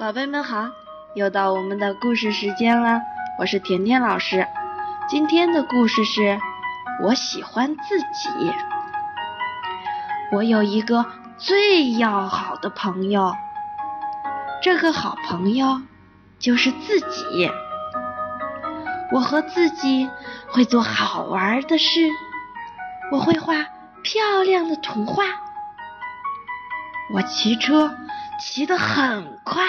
宝贝们好，又到我们的故事时间了。我是甜甜老师，今天的故事是我喜欢自己。我有一个最要好的朋友，这个好朋友就是自己。我和自己会做好玩的事，我会画漂亮的图画，我骑车骑得很快。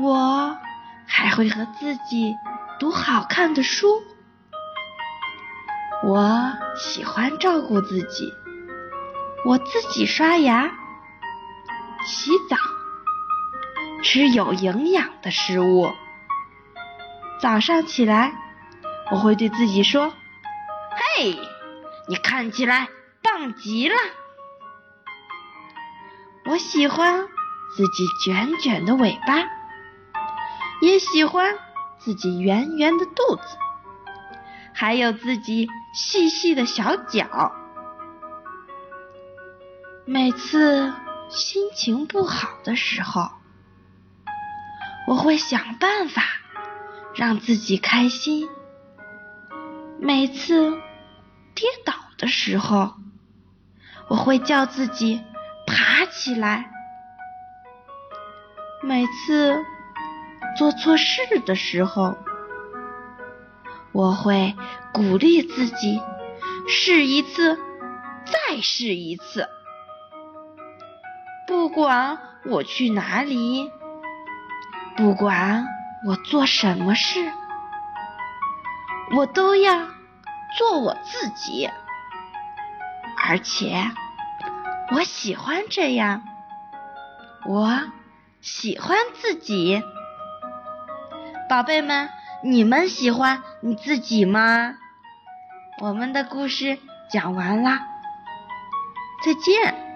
我还会和自己读好看的书。我喜欢照顾自己，我自己刷牙、洗澡，吃有营养的食物。早上起来，我会对自己说：“嘿，你看起来棒极了。”我喜欢自己卷卷的尾巴。也喜欢自己圆圆的肚子，还有自己细细的小脚。每次心情不好的时候，我会想办法让自己开心。每次跌倒的时候，我会叫自己起来。每次。做错事的时候，我会鼓励自己试一次，再试一次。不管我去哪里，不管我做什么事，我都要做我自己，而且我喜欢这样。我喜欢自己。宝贝们，你们喜欢你自己吗？我们的故事讲完啦，再见。